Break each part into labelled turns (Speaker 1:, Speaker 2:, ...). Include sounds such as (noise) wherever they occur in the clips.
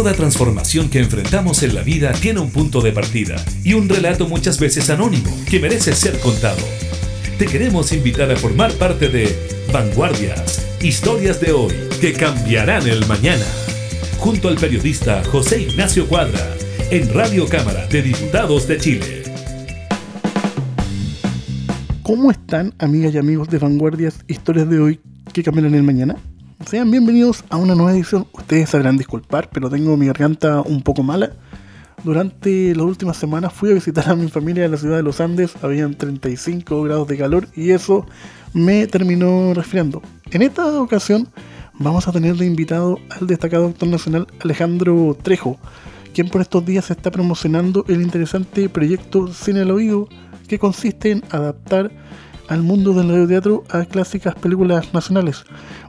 Speaker 1: Toda transformación que enfrentamos en la vida tiene un punto de partida y un relato muchas veces anónimo que merece ser contado. Te queremos invitar a formar parte de Vanguardias, historias de hoy que cambiarán el mañana, junto al periodista José Ignacio Cuadra, en Radio Cámara de Diputados de Chile.
Speaker 2: ¿Cómo están, amigas y amigos de Vanguardias, historias de hoy que cambiarán el mañana? Sean bienvenidos a una nueva edición. Ustedes sabrán disculpar, pero tengo mi garganta un poco mala. Durante las últimas semanas fui a visitar a mi familia en la ciudad de los Andes. Habían 35 grados de calor y eso me terminó resfriando. En esta ocasión vamos a tener de invitado al destacado actor nacional Alejandro Trejo, quien por estos días está promocionando el interesante proyecto Cine al Oído, que consiste en adaptar al mundo del radioteatro a clásicas películas nacionales.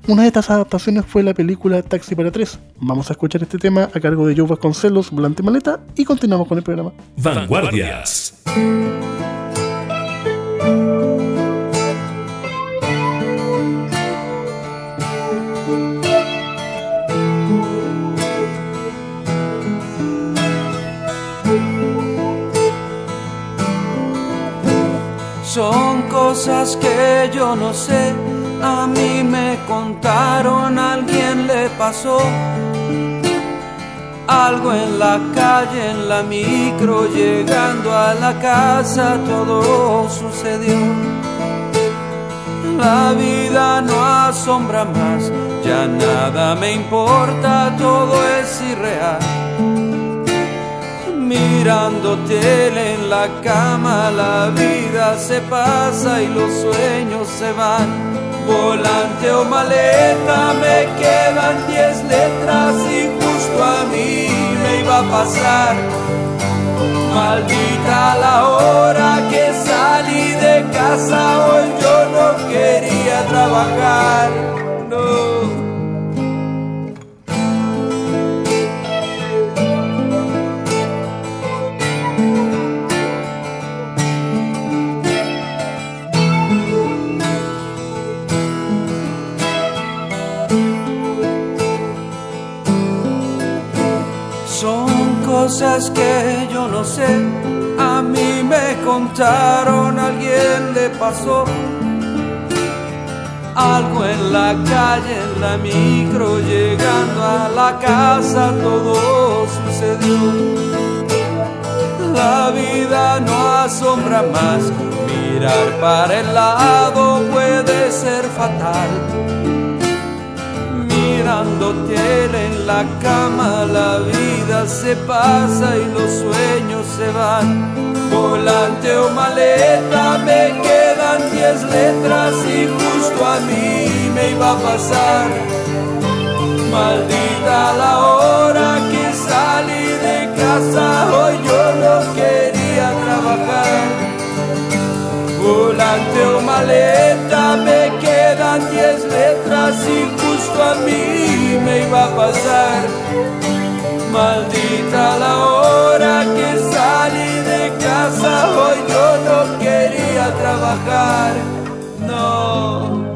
Speaker 2: Una de estas adaptaciones fue la película Taxi para tres. Vamos a escuchar este tema a cargo de Joe Vasconcelos, Volante Maleta, y continuamos con el programa.
Speaker 1: Vanguardias.
Speaker 3: Son cosas que yo no sé, a mí me contaron, alguien le pasó. Algo en la calle, en la micro, llegando a la casa, todo sucedió. La vida no asombra más, ya nada me importa, todo es irreal mirando tele en la cama, la vida se pasa y los sueños se van. Volante o maleta, me quedan diez letras y justo a mí me iba a pasar. Maldita la hora que salí de casa, hoy yo no quería trabajar. Cosas que yo no sé. A mí me contaron, alguien le pasó. Algo en la calle, en la micro, llegando a la casa, todo sucedió. La vida no asombra más, mirar para el lado puede ser fatal mirando tele la cama, la vida se pasa y los sueños se van. Volante o maleta, me quedan diez letras y justo a mí me iba a pasar. Maldita la hora que salí de casa, hoy yo no quería Volante o maleta, me quedan diez letras y a mí me iba a pasar. Maldita la hora que salí de casa, hoy yo no quería trabajar, no.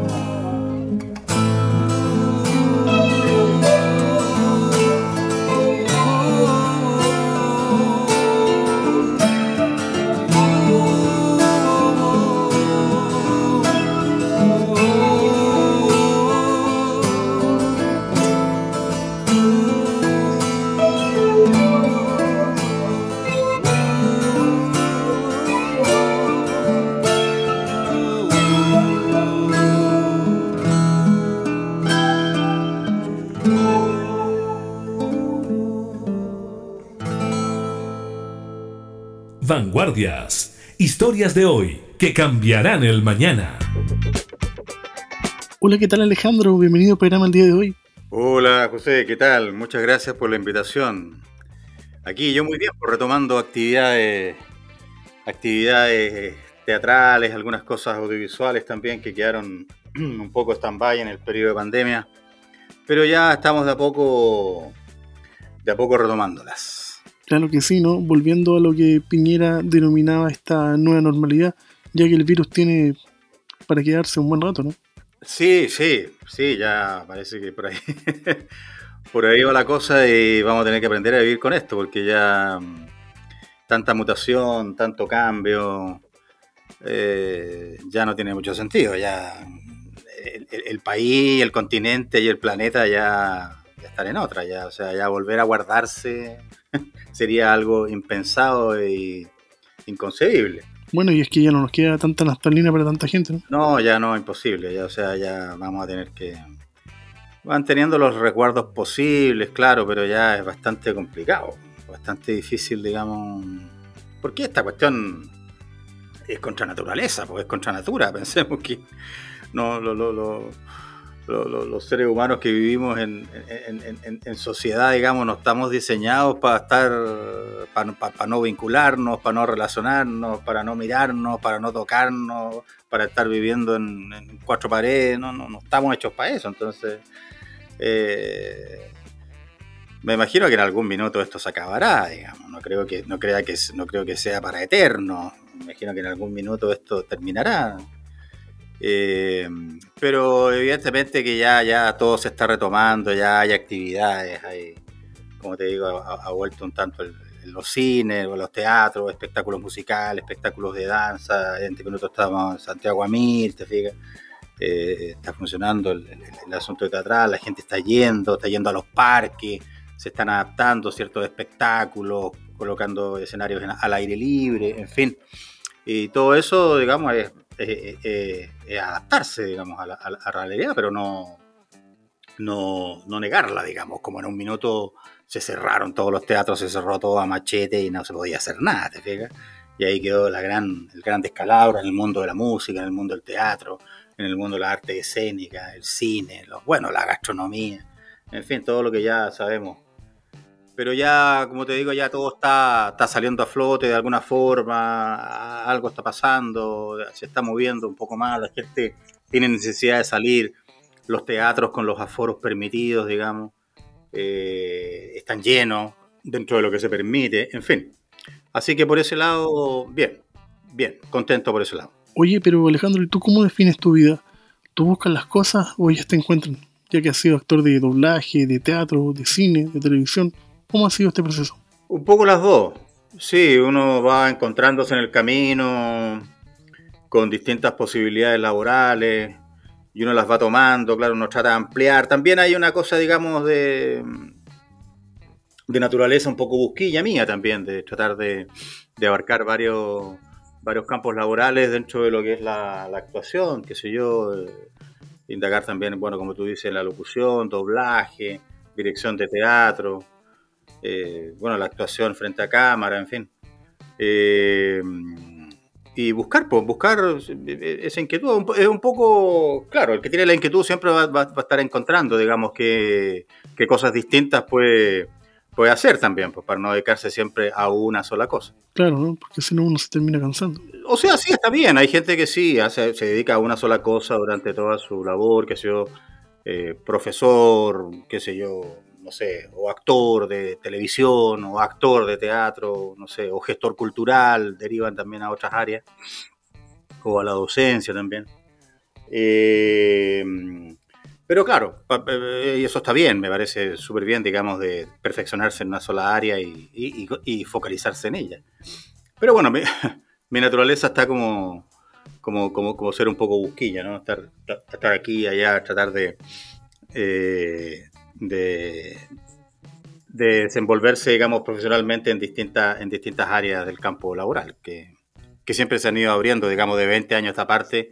Speaker 1: Vanguardias. Historias de hoy que cambiarán el mañana.
Speaker 2: Hola, ¿qué tal Alejandro? Bienvenido al programa el día de hoy.
Speaker 4: Hola José, ¿qué tal? Muchas gracias por la invitación. Aquí yo muy bien, pues, retomando actividades, actividades teatrales, algunas cosas audiovisuales también que quedaron (clears throat) un poco stand-by en el periodo de pandemia, pero ya estamos de a poco, de a poco retomándolas.
Speaker 2: Claro que sí, ¿no? Volviendo a lo que Piñera denominaba esta nueva normalidad, ya que el virus tiene para quedarse un buen rato, ¿no?
Speaker 4: Sí, sí, sí, ya parece que por ahí (laughs) por ahí va la cosa y vamos a tener que aprender a vivir con esto, porque ya mm, tanta mutación, tanto cambio, eh, ya no tiene mucho sentido. Ya el, país, el continente y el planeta ya, ya, están en otra. Ya, o sea, ya volver a guardarse (laughs) sería algo impensado e inconcebible.
Speaker 2: Bueno, y es que ya no nos queda tanta naftalina para tanta gente, ¿no?
Speaker 4: No, ya no, imposible. Ya, o sea, ya vamos a tener que van teniendo los recuerdos posibles, claro, pero ya es bastante complicado, bastante difícil, digamos. Porque esta cuestión es contra naturaleza, porque es contra natura. (laughs) Pensemos que no lo, lo, los seres humanos que vivimos en, sociedad, digamos, no estamos diseñados para estar, para, no vincularnos, para no relacionarnos, para no mirarnos, para no tocarnos, para estar viviendo en, cuatro paredes, no, no, no estamos hechos para eso. Entonces, eh, me imagino que en algún minuto esto se acabará, digamos. No creo que, no crea que, no creo que sea para eterno. Me imagino que en algún minuto esto terminará. Eh, pero evidentemente que ya, ya todo se está retomando, ya hay actividades, hay, como te digo, ha, vuelto un tanto los cines, los teatros, espectáculos musicales, espectáculos de danza. En este minuto estamos en Santiago Amir, te fijas. Eh, está funcionando el, asunto de teatral, la gente está yendo, está yendo a los parques, se están adaptando ciertos espectáculos, colocando escenarios al aire libre, en fin. Y todo eso, digamos, es, adaptarse, digamos, a la, realidad, pero no, no, no, negarla, digamos, como en un minuto se cerraron todos los teatros, se cerró todo a machete y no se podía hacer nada, ¿te fijas? Y ahí quedó la gran, el gran descalabro en el mundo de la música, en el mundo del teatro, en el mundo de la arte escénica, el cine, los, bueno, la gastronomía, en fin, todo lo que ya sabemos. Pero ya, como te digo, ya todo está, está saliendo a flote de alguna forma, algo está pasando, se está moviendo un poco más, la gente tiene necesidad de salir, los teatros con los aforos permitidos, digamos, eh, están llenos dentro de lo que se permite, en fin. Así que por ese lado, bien, bien, contento por ese lado.
Speaker 2: Oye, pero Alejandro, ¿y tú cómo defines tu vida? ¿Tú buscas las cosas o ellas te encuentran? Ya que has sido actor de doblaje, de teatro, de cine, de televisión, ¿cómo ha sido este proceso?
Speaker 4: Un poco las dos. Sí, uno va encontrándose en el camino con distintas posibilidades laborales y uno las va tomando, claro, uno trata de ampliar. También hay una cosa, digamos, de, de naturaleza un poco busquilla mía también, de tratar de, de abarcar varios varios campos laborales dentro de lo que es la, actuación, qué sé yo, indagar también, bueno, como tú dices, la locución, doblaje, dirección de teatro, eh, bueno, la actuación frente a cámara, en fin. Eh, y buscar, pues, buscar esa inquietud. Es un poco, claro, el que tiene la inquietud siempre va, a estar encontrando, digamos, qué, qué cosas distintas puede puede hacer también, pues para no dedicarse siempre a una sola cosa.
Speaker 2: Claro, ¿no? porque si no uno se termina cansando.
Speaker 4: O sea, sí, está bien. Hay gente que sí hace, se dedica a una sola cosa durante toda su labor, que sé yo, eh, profesor, qué sé yo, no sé, o actor de televisión, o actor de teatro, no sé, o gestor cultural, derivan también a otras áreas, o a la docencia también. Eh, pero claro, y eso está bien, me parece súper bien, digamos, de perfeccionarse en una sola área y, focalizarse en ella. Pero bueno, mi, (laughs) naturaleza está como, como, como, ser un poco busquilla, ¿no? Estar, estar aquí allá, tratar de, eh, de, desenvolverse, digamos, profesionalmente en distintas, en distintas áreas del campo laboral, que, que siempre se han ido abriendo, digamos, de 20 años a esta parte,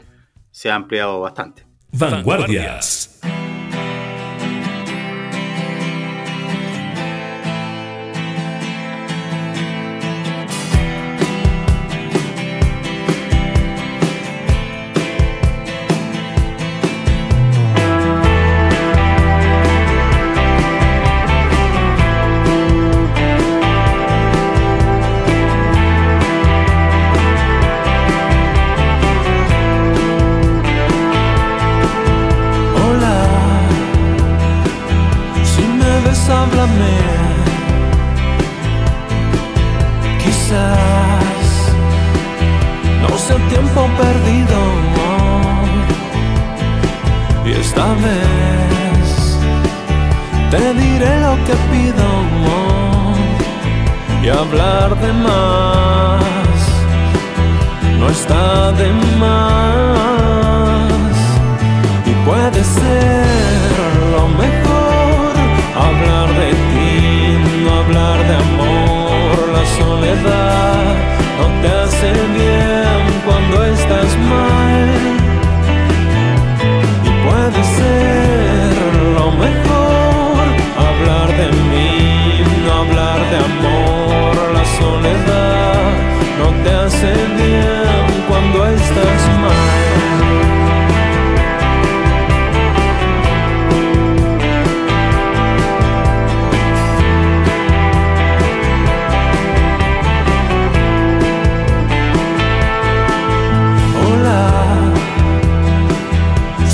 Speaker 4: se ha ampliado bastante.
Speaker 1: Vanguardias.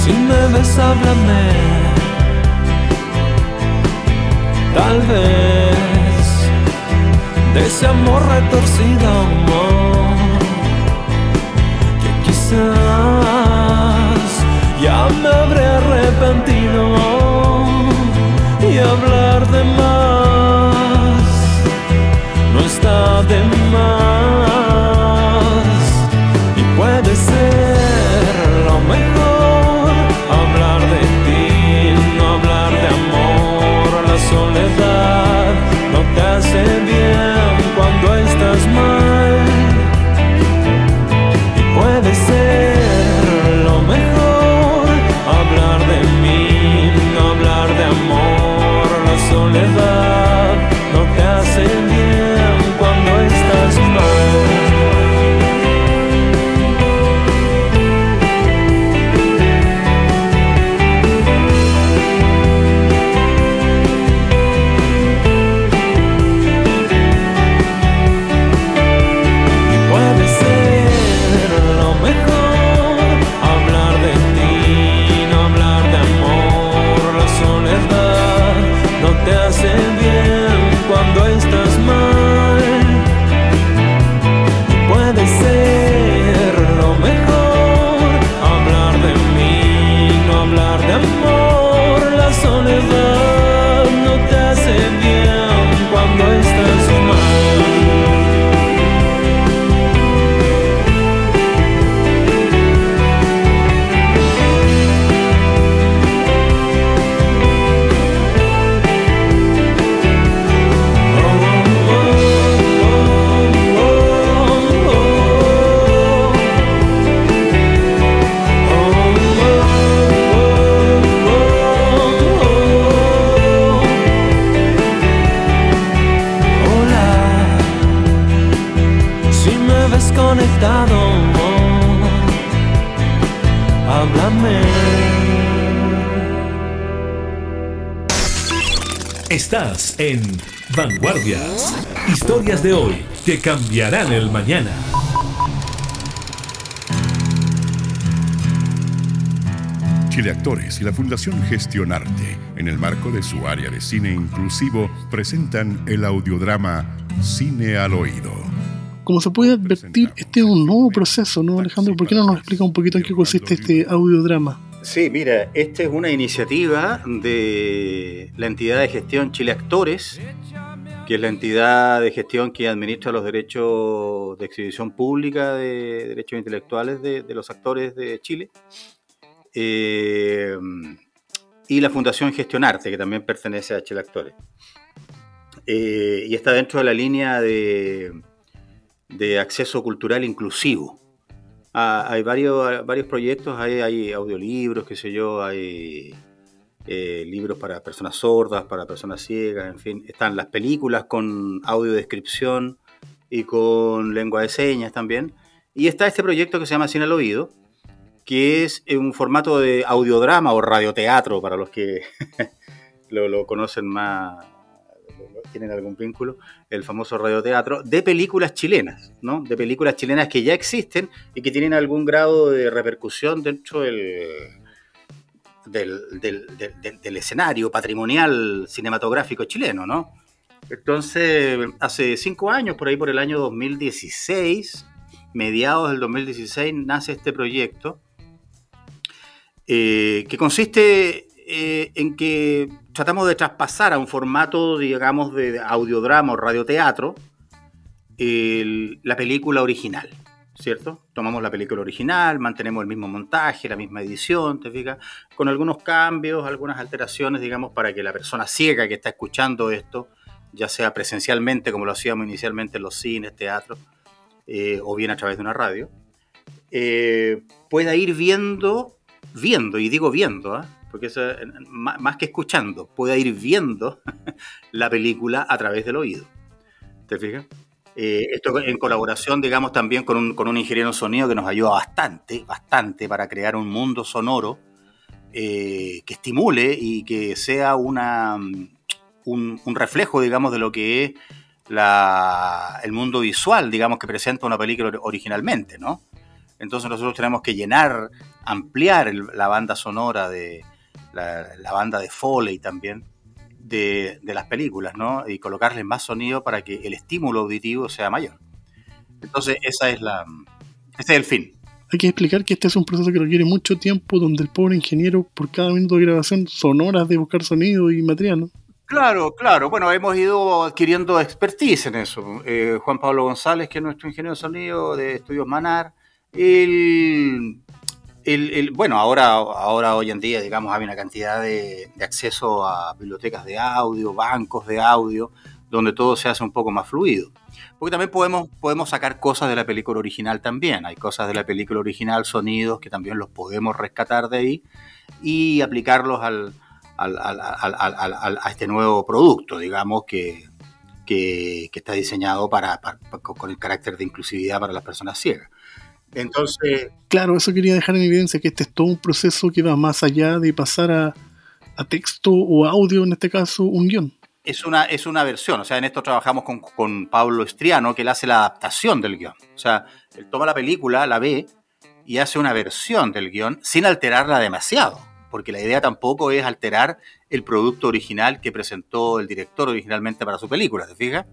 Speaker 1: Si me ves, háblame. Tal vez de ese amor retorcido, amor, que quizás ya me habré arrepentido y hablar de más no está de más te
Speaker 5: Vanguardias. Historias de hoy que cambiarán el mañana.
Speaker 6: Chile Actores y la Fundación Gestionarte, en el marco de su área de cine inclusivo, presentan el audiodrama Cine al Oído.
Speaker 2: Como se puede advertir, este es un nuevo proceso, ¿no, Alejandro? ¿Por qué no nos explica un poquito en qué consiste este audiodrama?
Speaker 4: Sí, mira, esta es una iniciativa de la entidad de gestión Chile Actores, que es la entidad de gestión que administra los derechos de exhibición pública de derechos intelectuales de, los actores de Chile. Eh, y la Fundación Gestionarte, que también pertenece a Chile Actores. Eh, y está dentro de la línea de, de acceso cultural inclusivo. Ah, hay varios, varios proyectos, hay audiolibros, qué sé yo, hay eh, libros para personas sordas, para personas ciegas, en fin. Están las películas con audiodescripción y con lengua de señas también. Y está este proyecto que se llama Cine al Oído, que es un formato de audiodrama o radioteatro para los que (laughs) lo conocen más, tienen algún vínculo, el famoso radioteatro, de películas chilenas, ¿no? De películas chilenas que ya existen y que tienen algún grado de repercusión dentro del, del, escenario patrimonial cinematográfico chileno, ¿no? Entonces, hace cinco años, por ahí por el año 2016, mediados del 2016, nace este proyecto, eh, que consiste eh, en que tratamos de traspasar a un formato, digamos, de audiodrama o radioteatro la película original, ¿cierto? Tomamos la película original, mantenemos el mismo montaje, la misma edición, ¿te fijas? Con algunos cambios, algunas alteraciones, digamos, para que la persona ciega que está escuchando esto, ya sea presencialmente, como lo hacíamos inicialmente en los cines, teatros, eh, o bien a través de una radio, eh, pueda ir viendo, viendo, y digo viendo, ¿ah? porque es más que escuchando, pueda ir viendo (laughs) la película a través del oído. ¿Te fijas? Eh, esto en colaboración, digamos, también con un, con un, ingeniero sonido que nos ayuda bastante, bastante para crear un mundo sonoro eh, que estimule y que sea una, un, un, reflejo, digamos, de lo que es la, el mundo visual, digamos, que presenta una película originalmente, ¿no? Entonces nosotros tenemos que llenar, ampliar la banda sonora de, la, banda de Foley también de, las películas, ¿no? Y colocarles más sonido para que el estímulo auditivo sea mayor. Entonces, esa es la, ese es el fin.
Speaker 2: Hay que explicar que este es un proceso que requiere mucho tiempo, donde el pobre ingeniero, por cada minuto de grabación, son horas de buscar sonido y material, ¿no?
Speaker 4: Claro, claro. Bueno, hemos ido adquiriendo expertise en eso. Eh, Juan Pablo González, que es nuestro ingeniero de sonido de Estudios Manar, él bueno, ahora, hoy en día, digamos, hay una cantidad de, acceso a bibliotecas de audio, bancos de audio, donde todo se hace un poco más fluido. Porque también podemos, podemos sacar cosas de la película original también. Hay cosas de la película original, sonidos que también los podemos rescatar de ahí y aplicarlos al, a este nuevo producto, digamos, que, que, está diseñado para, con el carácter de inclusividad para las personas ciegas. Entonces.
Speaker 2: Claro, eso quería dejar en evidencia que este es todo un proceso que va más allá de pasar a, texto o audio, en este caso, un guion.
Speaker 4: Es una, es una versión, o sea, en esto trabajamos con, con Pablo Estriano, que él hace la adaptación del guion. O sea, él toma la película, la ve y hace una versión del guion sin alterarla demasiado, porque la idea tampoco es alterar el producto original que presentó el director originalmente para su película, ¿te fijas?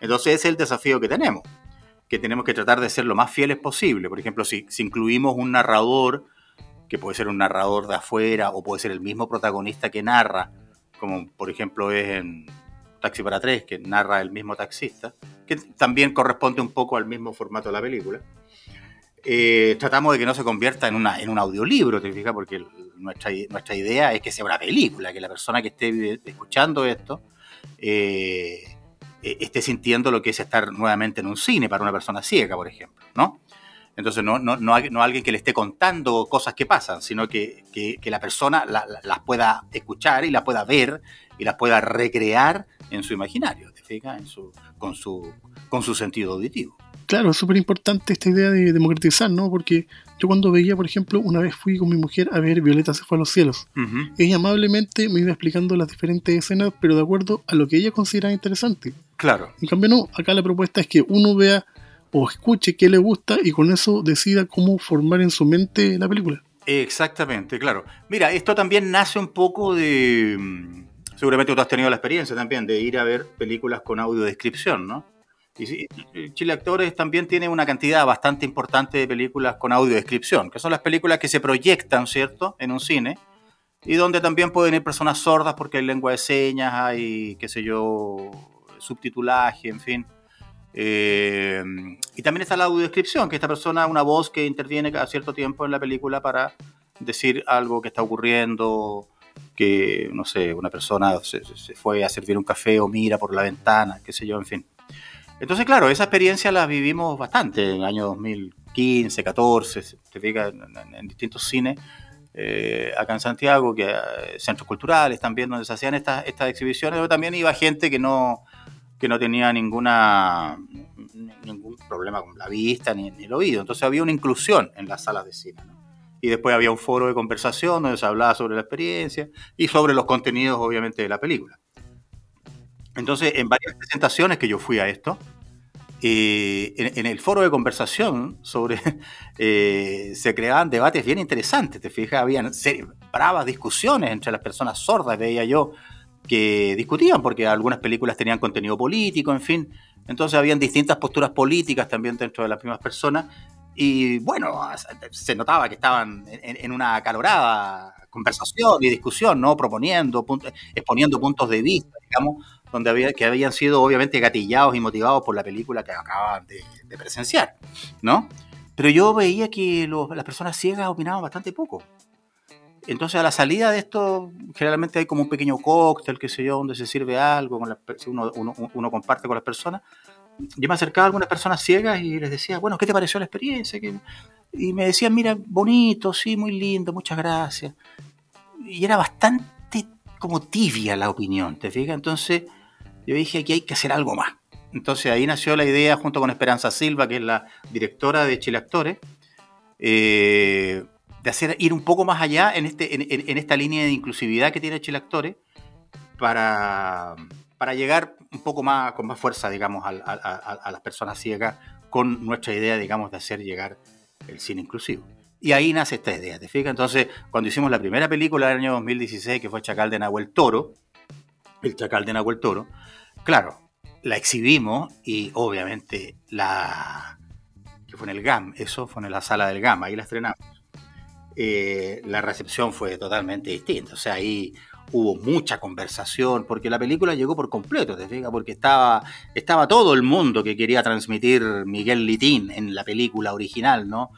Speaker 4: Entonces ese es el desafío que tenemos que tenemos que tratar de ser lo más fieles posible. Por ejemplo, si, incluimos un narrador, que puede ser un narrador de afuera o puede ser el mismo protagonista que narra, como por ejemplo es en Taxi para Tres, que narra el mismo taxista, que también corresponde un poco al mismo formato de la película. Eh, tratamos de que no se convierta en, una, un audiolibro, ¿te fijas? Porque nuestra, idea es que sea una película, que la persona que esté escuchando esto eh, esté sintiendo lo que es estar nuevamente en un cine para una persona ciega, por ejemplo, ¿no? Entonces, no, no, no, alguien que le esté contando cosas que pasan, sino que, la persona las pueda escuchar y las pueda ver y las pueda recrear en su imaginario, ¿te fijas? En su, con, su, con su sentido auditivo.
Speaker 2: Claro, es súper importante esta idea de democratizar, ¿no? Porque yo cuando veía, por ejemplo, una vez fui con mi mujer a ver Violeta se fue a los cielos. Ella amablemente me iba explicando las diferentes escenas, pero de acuerdo a lo que ella consideraba interesante.
Speaker 4: Claro.
Speaker 2: En cambio, no, acá la propuesta es que uno vea o escuche qué le gusta y con eso decida cómo formar en su mente la película.
Speaker 4: Exactamente, claro. Mira, esto también nace un poco de... Mm, seguramente tú has tenido la experiencia también de ir a ver películas con audiodescripción, ¿no? Y Chile Actores también tiene una cantidad bastante importante de películas con audiodescripción, que son las películas que se proyectan, ¿cierto?, en un cine, y donde también pueden ir personas sordas porque hay lengua de señas, hay, qué sé yo, subtitulaje, en fin. Eh, y también está la audiodescripción, que esta persona, una voz que interviene a cierto tiempo en la película para decir algo que está ocurriendo, que, no sé, una persona se, se fue a servir un café o mira por la ventana, qué sé yo, en fin. Entonces, claro, esa experiencia la vivimos bastante en el año 2015, 14, te fijas, en, distintos cines. Eh, acá en Santiago, que eh, centros culturales también donde se hacían estas, estas exhibiciones, pero también iba gente que no, que no tenía ninguna ningún problema con la vista ni, el oído. Entonces había una inclusión en las salas de cine. Y después había un foro de conversación donde se hablaba sobre la experiencia y sobre los contenidos, obviamente, de la película. Entonces, en varias presentaciones que yo fui a esto, eh, en, el foro de conversación sobre (laughs) eh, se creaban debates bien interesantes, te fijas, habían bravas discusiones entre las personas sordas, veía yo, que discutían porque algunas películas tenían contenido político, en fin. Entonces habían distintas posturas políticas también dentro de las mismas personas y bueno, se notaba que estaban en, una acalorada conversación y discusión, ¿no? Proponiendo, exponiendo puntos de vista, digamos, donde había, que habían sido obviamente gatillados y motivados por la película que acababan de, presenciar, ¿no? Pero yo veía que las personas ciegas opinaban bastante poco. Entonces a la salida de esto, generalmente hay como un pequeño cóctel, qué sé yo, donde se sirve algo, con uno, uno, comparte con las personas. Yo me acercaba a algunas personas ciegas y les decía, bueno, ¿qué te pareció la experiencia? Y me decían, mira, bonito, sí, muy lindo, muchas gracias. Y era bastante como tibia la opinión, ¿te fijas? Entonces yo dije, aquí hay que hacer algo más. Entonces ahí nació la idea, junto con Esperanza Silva, que es la directora de Chile Actores, eh, de hacer ir un poco más allá en, este, en, esta línea de inclusividad que tiene Chile Actores para, llegar un poco más con más fuerza, digamos, a, las personas ciegas con nuestra idea, digamos, de hacer llegar el cine inclusivo. Y ahí nace esta idea, ¿te fijas? Entonces, cuando hicimos la primera película del año 2016, que fue Chacal de Nahuel Toro, el Chacal de Nahuel Toro, claro, la exhibimos y obviamente la... que fue en el GAM, eso fue en la sala del GAM, ahí la estrenamos. Eh, la recepción fue totalmente distinta. O sea, ahí hubo mucha conversación, porque la película llegó por completo, ¿te fijas? Porque estaba, estaba todo el mundo que quería transmitir Miguel Litín en la película original, ¿no?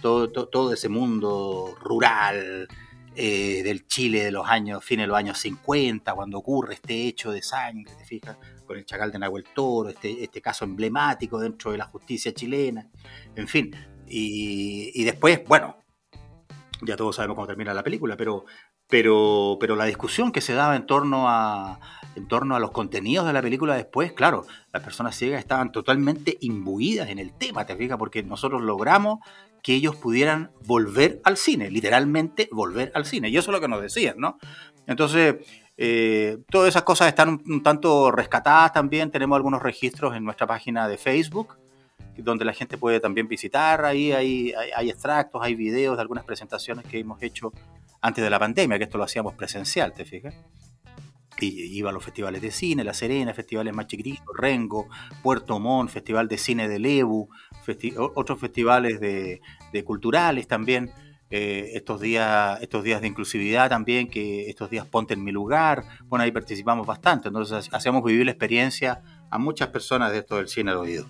Speaker 4: Todo, todo, ese mundo rural eh, del Chile de los años, fines de los años 50, cuando ocurre este hecho de sangre, ¿te fijas? Con el chacal de Nahuel Toro, este, este caso emblemático dentro de la justicia chilena, en fin. Y, y después, bueno, ya todos sabemos cómo termina la película, pero, pero, pero la discusión que se daba en torno, a, en torno a los contenidos de la película después, claro, las personas ciegas estaban totalmente imbuidas en el tema, ¿te fijas? Porque nosotros logramos que ellos pudieran volver al cine, literalmente volver al cine. Y eso es lo que nos decían, ¿no? Entonces, eh, todas esas cosas están un, tanto rescatadas también. Tenemos algunos registros en nuestra página de Facebook donde la gente puede también visitar. Ahí hay, hay, extractos, hay videos de algunas presentaciones que hemos hecho antes de la pandemia, que esto lo hacíamos presencial, ¿te fijas? Y iba a los festivales de cine, La Serena, festivales más chiquititos, Rengo, Puerto Montt, Festival de Cine de Lebu, otros festivales de, culturales también. Eh, estos, días, estos días de inclusividad también, que estos días ponte en mi lugar, bueno, ahí participamos bastante, entonces hacíamos vivir la experiencia a muchas personas de esto del cine al oído.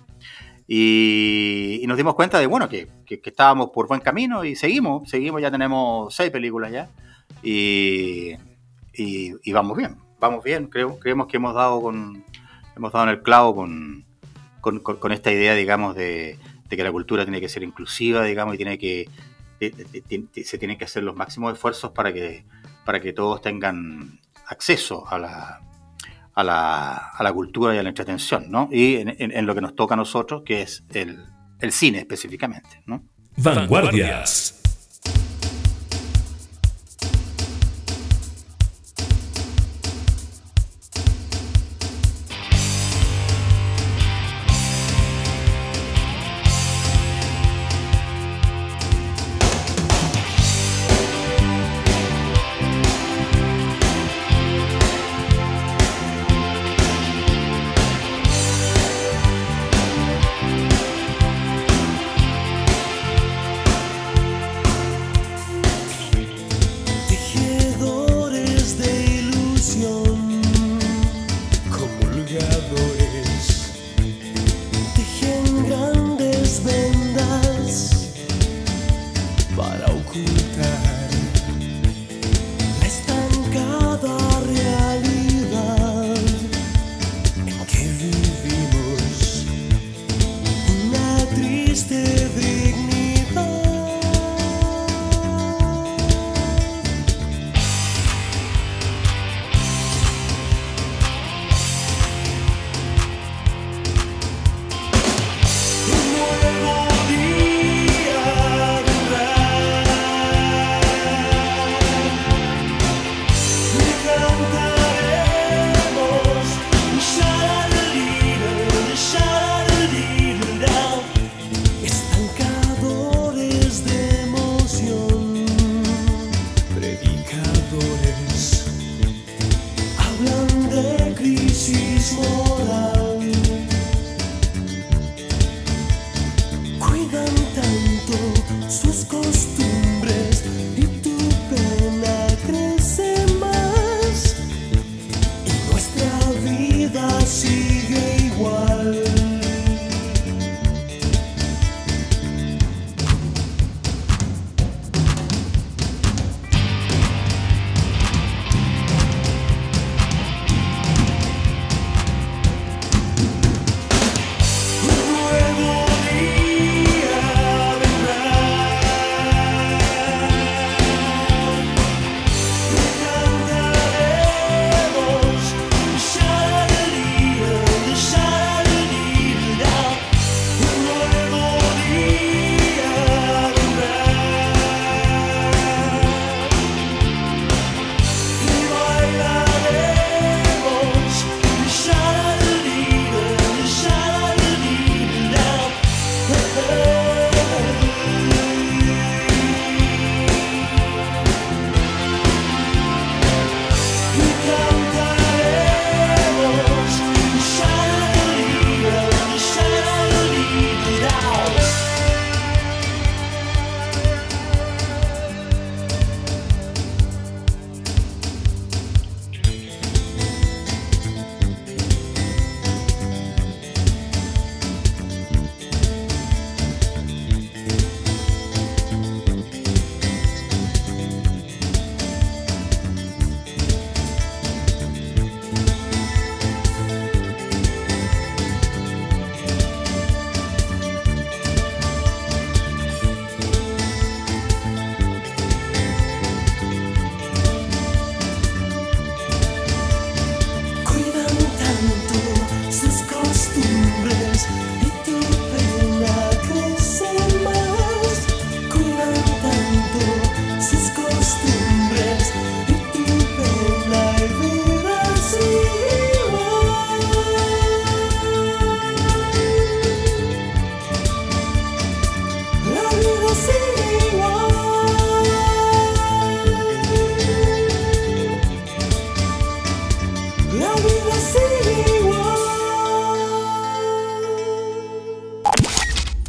Speaker 4: Y, nos dimos cuenta de, bueno, que, estábamos por buen camino y seguimos, seguimos, ya tenemos seis películas ya. Y, vamos bien, vamos bien, creo, creemos que hemos dado con hemos dado en el clavo con, con, esta idea, digamos, de, que la cultura tiene que ser inclusiva, digamos, y tiene que se tienen que hacer los máximos esfuerzos para que, para que todos tengan acceso a la, a la, a la cultura y a la entretención, ¿no? Y en, lo que nos toca a nosotros, que es el, el cine específicamente, ¿no?
Speaker 1: Vanguardias.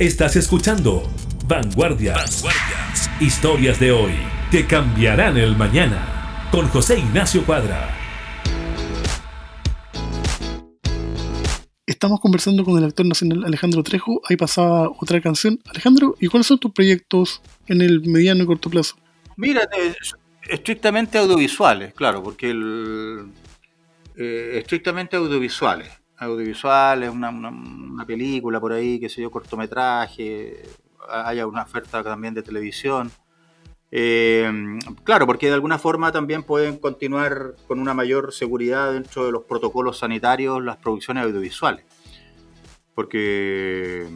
Speaker 1: Estás escuchando Vanguardias. Historias de hoy que cambiarán el mañana. Con José Ignacio Cuadra.
Speaker 2: Estamos conversando con el actor nacional Alejandro Trejo. Ahí pasaba otra canción. Alejandro, ¿y cuáles son tus proyectos en el mediano y corto plazo?
Speaker 4: Mira, estrictamente audiovisuales, claro, porque el, eh, estrictamente audiovisuales. Audiovisuales, una, una, película por ahí, qué sé yo, cortometraje, haya una oferta también de televisión. Eh, claro, porque de alguna forma también pueden continuar con una mayor seguridad dentro de los protocolos sanitarios las producciones audiovisuales. Porque,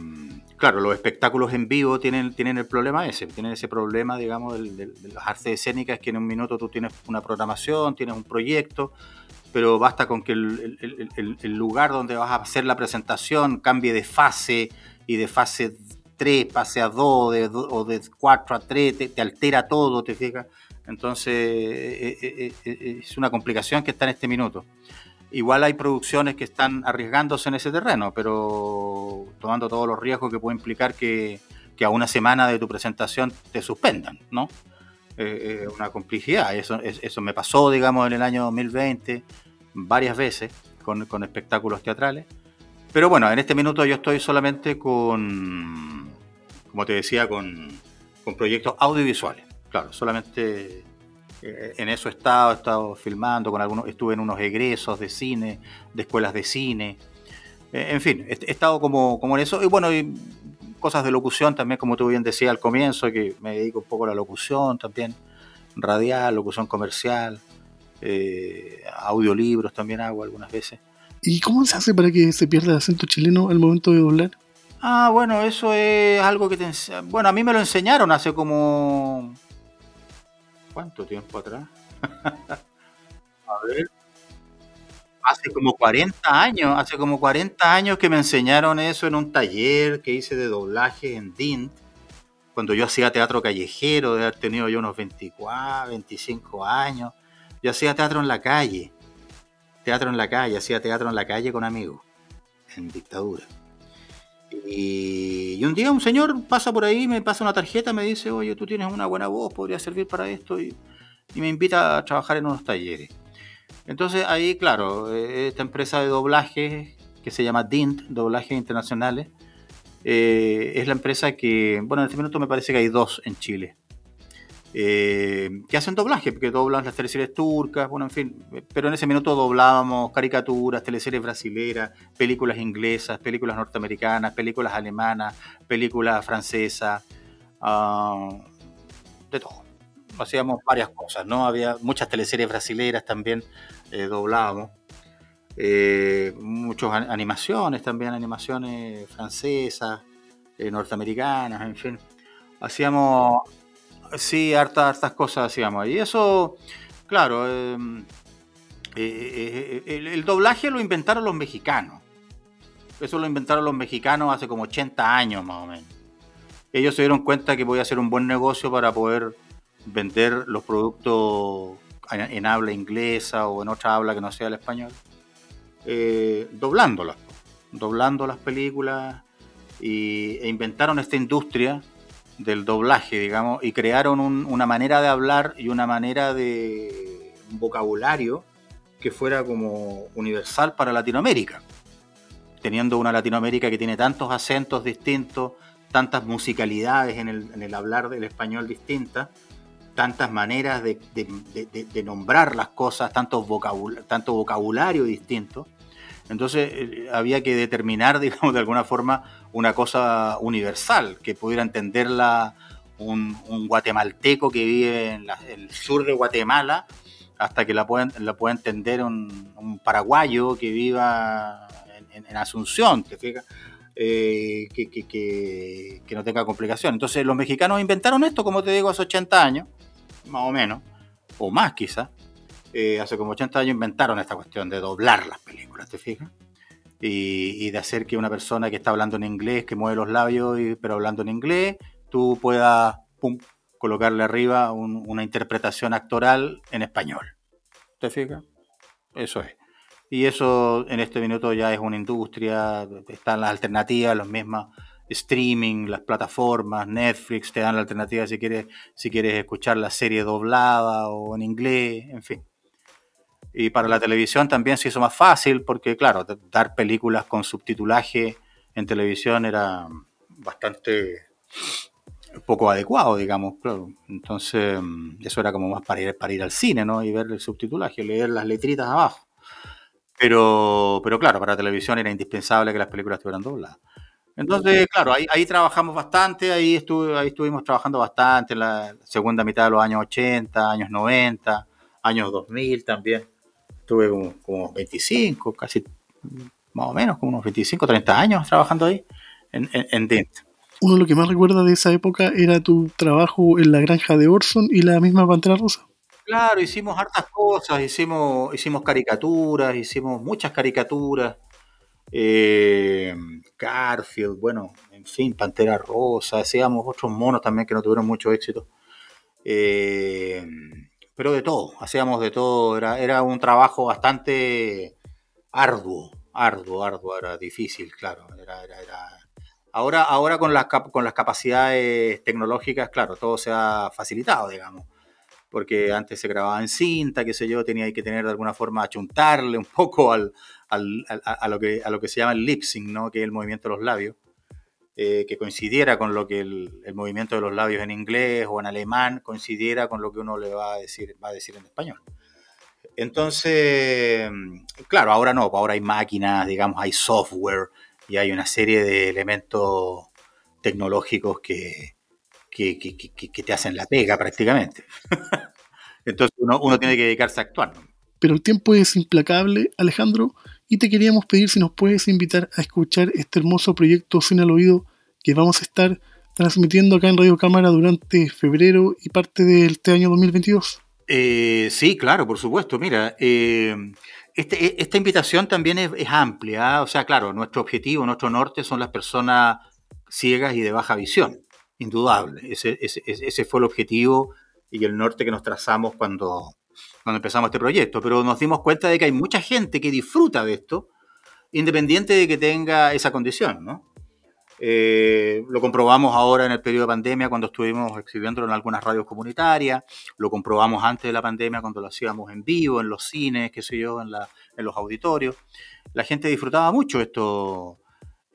Speaker 4: claro, los espectáculos en vivo tienen, tienen el problema ese, tienen ese problema, digamos, de, las artes escénicas, que en un minuto tú tienes una programación, tienes un proyecto, pero basta con que el, lugar donde vas a hacer la presentación cambie de fase y de fase 3 pase a 2 o de 4 a 3, te, altera todo, te fijas. Entonces eh, eh, eh, es una complicación que está en este minuto. Igual hay producciones que están arriesgándose en ese terreno, pero tomando todos los riesgos que puede implicar que, a una semana de tu presentación te suspendan, ¿no? Es una complejidad. Eso, eso me pasó, digamos, en el año 2020 varias veces con, con espectáculos teatrales. Pero bueno, en este minuto yo estoy solamente con como te decía, con, proyectos audiovisuales. Claro, solamente eh, en eso he estado, he estado filmando, con algunos, estuve en unos egresos de cine, de escuelas de cine. Eh, en fin, he, estado como, como en eso. Y bueno, cosas de locución también, como tú bien decías al comienzo, que me dedico un poco a la locución también, radial, locución comercial, eh, audiolibros también hago algunas veces.
Speaker 2: ¿Y cómo se hace para que se pierda el acento chileno al momento de doblar?
Speaker 4: Ah, bueno, eso es algo que te... Bueno, a mí me lo enseñaron hace como... ¿Cuánto tiempo atrás? (laughs) a ver. Hace como 40 años, hace como 40 años que me enseñaron eso en un taller que hice de doblaje en DIN, cuando yo hacía teatro callejero, de haber tenido yo unos 24, 25 años. Yo hacía teatro en la calle, teatro en la calle, hacía teatro en la calle con amigos, en dictadura. Y, un día un señor pasa por ahí, me pasa una tarjeta, me dice, oye, tú tienes una buena voz, podría servir para esto, y, me invita a trabajar en unos talleres. Entonces ahí, claro, eh, esta empresa de doblaje que se llama DINT, Doblajes Internacionales, eh, es la empresa que, bueno, en este minuto me parece que hay dos en Chile. Eh, que hacen doblaje, porque doblan las teleseries turcas, bueno, en fin, pero en ese minuto doblábamos caricaturas, teleseries brasileras, películas inglesas, películas norteamericanas, películas alemanas, películas francesas, ah, de todo. Hacíamos varias cosas, ¿no? Había muchas teleseries brasileras también eh, doblábamos. Eh, muchas animaciones también, animaciones francesas, norteamericanas, en fin. Hacíamos Sí, hartas, hartas cosas hacíamos. Y eso, claro, em, eh, eh, eh, el, doblaje lo inventaron los mexicanos. Eso lo inventaron los mexicanos hace como 80 años más o menos. Ellos se dieron cuenta que podía hacer un buen negocio para poder vender los productos en, habla inglesa o en otra habla que no sea el español, doblándolas, doblando las películas y, e inventaron esta industria del doblaje, digamos, y crearon una manera de hablar y una manera de vocabulario que fuera como universal para Latinoamérica. Teniendo una Latinoamérica que tiene tantos acentos distintos, tantas musicalidades en el, hablar del español distintas, tantas maneras de, nombrar las cosas, tanto, tanto vocabulario distinto. Entonces eh, había que determinar, (laughs) digamos, de alguna forma una cosa universal, que pudiera entenderla un, guatemalteco que vive en el sur de Guatemala, hasta que la pueda, la pueda entender un, paraguayo que viva en, Asunción, ¿te fijas? Eh, que, no tenga complicación. Entonces los mexicanos inventaron esto, como te digo, hace 80 años, más o menos, o más quizás. Eh, hace como 80 años inventaron esta cuestión de doblar las películas, ¿te fijas? y, de hacer que una persona que está hablando en inglés, que mueve los labios, pero hablando en inglés, tú puedas colocarle arriba una interpretación actoral en español. ¿Te fijas? Eso es. Y eso en este minuto ya es una industria, están las alternativas, los mismos streaming, las plataformas, Netflix te dan la alternativa si quieres, si quieres escuchar la serie doblada o en inglés, en fin. Y para la televisión también se hizo más fácil porque, claro, dar películas con subtitulaje en televisión era bastante poco adecuado, digamos, claro. Entonces, eso era como más para ir, para ir al cine, ¿no? Y ver el subtitulaje, leer las letritas abajo. Pero, pero claro, para la televisión era indispensable que las películas estuvieran dobladas. Entonces, claro, ahí, ahí trabajamos bastante, ahí, estuve, ahí estuvimos trabajando bastante en la segunda mitad de los años 80, años 90, años 2000 también. Estuve como, 25, casi más o menos, como unos 25, 30 años trabajando ahí en, en, Dent.
Speaker 2: Uno de lo que más recuerda de esa época era tu trabajo en la granja de Orson y la misma Pantera Rosa.
Speaker 4: Claro, hicimos hartas cosas, hicimos, hicimos caricaturas, hicimos muchas caricaturas eh, Garfield, bueno, en fin, Pantera Rosa, hacíamos otros monos también que no tuvieron mucho éxito. Eh, pero de todo, hacíamos de todo, era, era un trabajo bastante arduo, arduo, arduo, era difícil, claro. Era, era, Ahora, ahora con, las, con las capacidades tecnológicas, claro, todo se ha facilitado, digamos porque antes se grababa en cinta, qué sé yo, tenía que tener de alguna forma achuntarle un poco al, al, a, lo que, a lo que se llama el lip sync, ¿no? que es el movimiento de los labios, eh, que coincidiera con lo que el, el, movimiento de los labios en inglés o en alemán coincidiera con lo que uno le va a decir, va a decir en español. Entonces, claro, ahora no, ahora hay máquinas, digamos, hay software y hay una serie de elementos tecnológicos que, que, que, que te hacen la pega prácticamente. (laughs) Entonces uno, uno, tiene que dedicarse a actuar.
Speaker 2: Pero el tiempo es implacable, Alejandro, y te queríamos pedir si nos puedes invitar a escuchar este hermoso proyecto Sin al Oído que vamos a estar transmitiendo acá en Radio Cámara durante febrero y parte de este año 2022.
Speaker 4: Eh, sí, claro, por supuesto. Mira, eh, este, e, esta invitación también es, amplia. ¿ah? O sea, claro, nuestro objetivo, nuestro norte son las personas ciegas y de baja visión, indudable. Ese fue el objetivo y el norte que nos trazamos cuando, cuando empezamos este proyecto, pero nos dimos cuenta de que hay mucha gente que disfruta de esto, independiente de que tenga esa condición, ¿no? Eh, lo comprobamos ahora en el periodo de pandemia cuando estuvimos exhibiéndolo en algunas radios comunitarias, lo comprobamos antes de la pandemia cuando lo hacíamos en vivo, en los cines, qué sé yo, en, la, los auditorios. La gente disfrutaba mucho esto,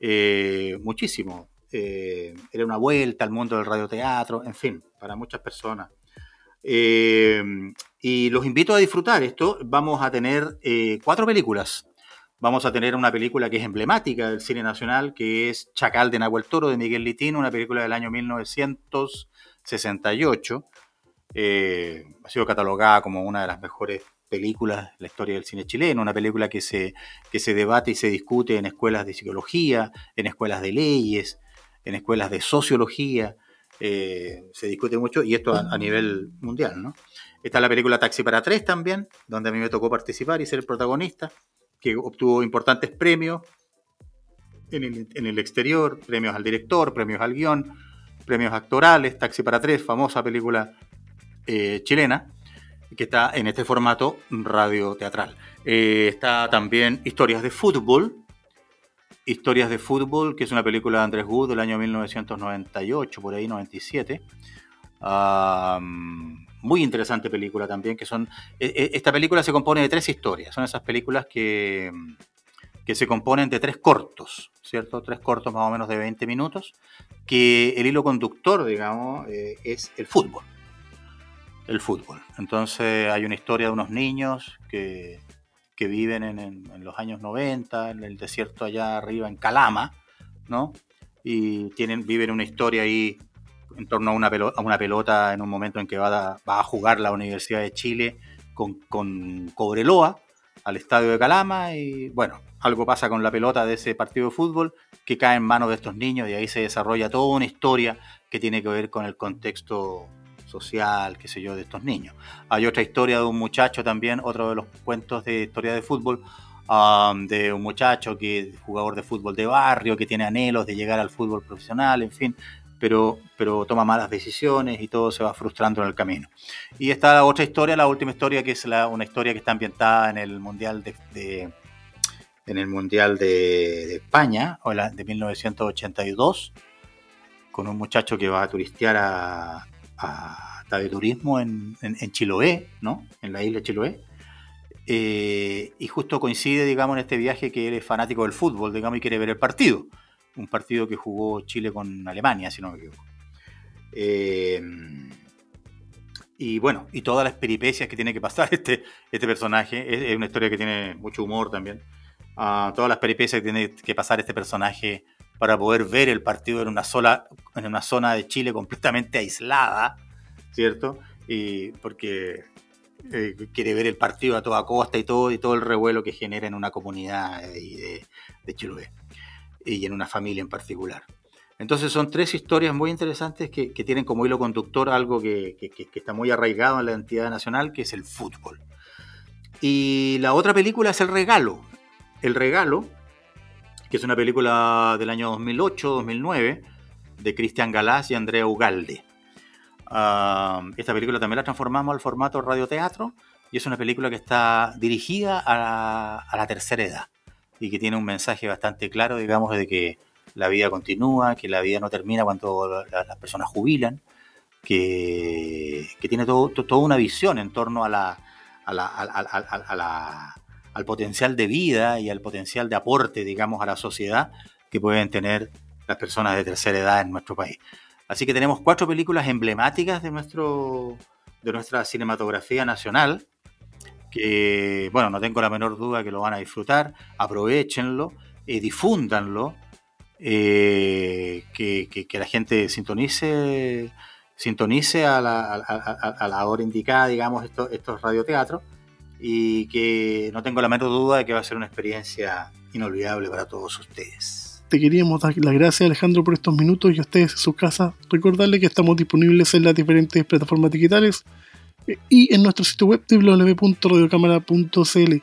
Speaker 4: eh, muchísimo. Eh, era una vuelta al mundo del radioteatro, en fin, para muchas personas. Eh, y los invito a disfrutar esto. Vamos a tener eh, cuatro películas. Vamos a tener una película que es emblemática del cine nacional, que es Chacal de Nahuel Toro, de Miguel Litín, una película del año 1968. Eh, ha sido catalogada como una de las mejores películas de la historia del cine chileno, una película que se, que se debate y se discute en escuelas de psicología, en escuelas de leyes, en escuelas de sociología, eh, se discute mucho, y esto a, nivel mundial, ¿no? Está la película Taxi para tres también, donde a mí me tocó participar y ser el protagonista, que obtuvo importantes premios en el, exterior, premios al director, premios al guion, premios actorales, Taxi para tres, famosa película eh, chilena, que está en este formato radio teatral. Eh, está también Historias de Fútbol, Historias de Fútbol, que es una película de Andrés Wood del año 1998, por ahí 97. muy interesante película también, que son... E, e, esta película se compone de tres historias, son esas películas que, que se componen de tres cortos, ¿cierto? Tres cortos más o menos de 20 minutos, que el hilo conductor, digamos, eh, es el fútbol. El fútbol. Entonces hay una historia de unos niños que que viven en, los años 90, en el desierto allá arriba, en Calama, ¿no? Y tienen, viven una historia ahí en torno a una, pelota, a una pelota en un momento en que va a, va a jugar la Universidad de Chile con, con Cobreloa al estadio de Calama y bueno, algo pasa con la pelota de ese partido de fútbol que cae en manos de estos niños y ahí se desarrolla toda una historia que tiene que ver con el contexto social, qué sé yo, de estos niños. Hay otra historia de un muchacho también, otro de los cuentos de historia de fútbol, um, de un muchacho que es jugador de fútbol de barrio, que tiene anhelos de llegar al fútbol profesional, en fin, pero, pero toma malas decisiones y todo se va frustrando en el camino. Y está la otra historia, la última historia, que es la, una historia que está ambientada en el Mundial de, en el Mundial de, España, o la, de 1982, con un muchacho que va a turistear a, a Turismo en, en, Chiloé, ¿no? En la isla de Chiloé. Eh, y justo coincide, digamos, en este viaje que él es fanático del fútbol, digamos, y quiere ver el partido. Un partido que jugó Chile con Alemania, si no me equivoco. Eh, y bueno, y todas las peripecias que tiene que pasar (laughs) este, este personaje. Es, una historia que tiene mucho humor también. Ah, todas las peripecias que tiene que pasar este personaje para poder ver el partido en una sola, en una zona de Chile completamente aislada, ¿cierto? Y porque eh, quiere ver el partido a toda costa y todo, y todo el revuelo que genera en una comunidad de, de Chiloé y en una familia en particular. Entonces son tres historias muy interesantes que, tienen como hilo conductor algo que, está muy arraigado en la identidad nacional, que es el fútbol. Y la otra película es El Regalo. El Regalo, que es una película del año 2008-2009 de Cristian Galás y Andrea Ugalde. Ah, esta película también la transformamos al formato radioteatro y es una película que está dirigida a la, tercera edad y que tiene un mensaje bastante claro, digamos, de que la vida continúa, que la vida no termina cuando las personas jubilan, que, tiene todo, toda una visión en torno a la, al potencial de vida y al potencial de aporte, digamos, a la sociedad que pueden tener las personas de tercera edad en nuestro país. Así que tenemos cuatro películas emblemáticas de, nuestro, de nuestra cinematografía nacional, que, bueno, no tengo la menor duda que lo van a disfrutar, aprovechenlo, eh, difúndanlo, eh, que, la gente sintonice, sintonice a la, hora indicada, digamos, estos, estos radioteatros, y que no tengo la menor duda de que va a ser una experiencia inolvidable para todos ustedes
Speaker 2: te queríamos dar las gracias Alejandro por estos minutos y a ustedes en su casa. Recordarles que estamos disponibles en las diferentes plataformas digitales y en nuestro sitio web www.radiocámara.cl.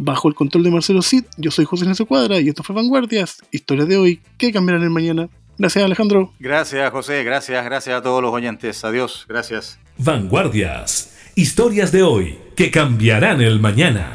Speaker 2: Bajo el control de Marcelo Cid, yo soy José Ignacio Cuadra y esto fue Vanguardias, historia de hoy que cambiarán el mañana. Gracias Alejandro.
Speaker 4: Gracias José, gracias, gracias a todos los oyentes. Adiós, gracias.
Speaker 1: Vanguardias, historias de hoy que cambiarán el mañana.